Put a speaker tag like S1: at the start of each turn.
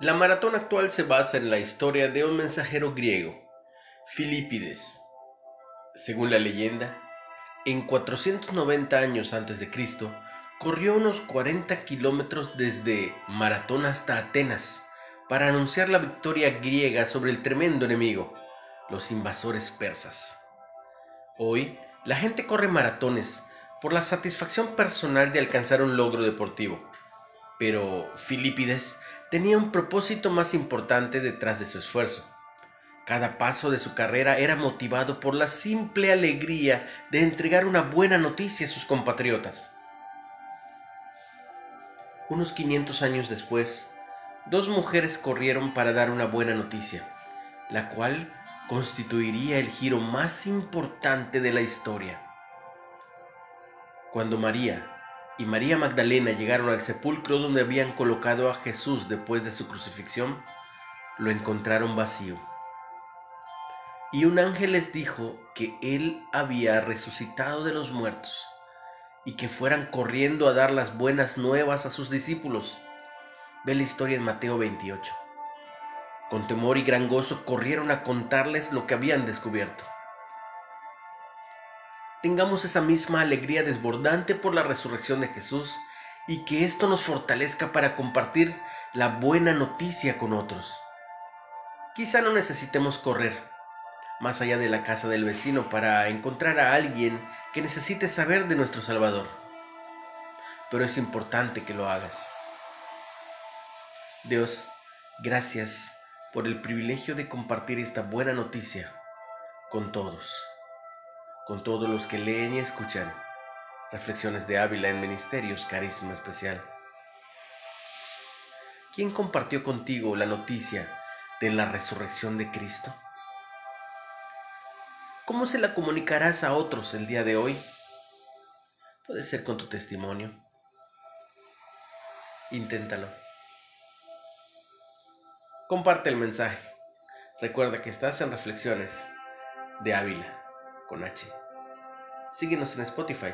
S1: La maratón actual se basa en la historia de un mensajero griego, Filipides. Según la leyenda, en 490 años antes de Cristo, corrió unos 40 kilómetros desde Maratón hasta Atenas para anunciar la victoria griega sobre el tremendo enemigo, los invasores persas. Hoy, la gente corre maratones por la satisfacción personal de alcanzar un logro deportivo pero Filipides tenía un propósito más importante detrás de su esfuerzo. Cada paso de su carrera era motivado por la simple alegría de entregar una buena noticia a sus compatriotas. Unos 500 años después, dos mujeres corrieron para dar una buena noticia, la cual constituiría el giro más importante de la historia. Cuando María, y María Magdalena llegaron al sepulcro donde habían colocado a Jesús después de su crucifixión, lo encontraron vacío. Y un ángel les dijo que él había resucitado de los muertos y que fueran corriendo a dar las buenas nuevas a sus discípulos. Ve la historia en Mateo 28. Con temor y gran gozo corrieron a contarles lo que habían descubierto tengamos esa misma alegría desbordante por la resurrección de Jesús y que esto nos fortalezca para compartir la buena noticia con otros. Quizá no necesitemos correr más allá de la casa del vecino para encontrar a alguien que necesite saber de nuestro Salvador, pero es importante que lo hagas. Dios, gracias por el privilegio de compartir esta buena noticia con todos con todos los que leen y escuchan. Reflexiones de Ávila en Ministerios Carisma Especial. ¿Quién compartió contigo la noticia de la resurrección de Cristo? ¿Cómo se la comunicarás a otros el día de hoy? Puede ser con tu testimonio. Inténtalo. Comparte el mensaje. Recuerda que estás en Reflexiones de Ávila con H. Síguenos en Spotify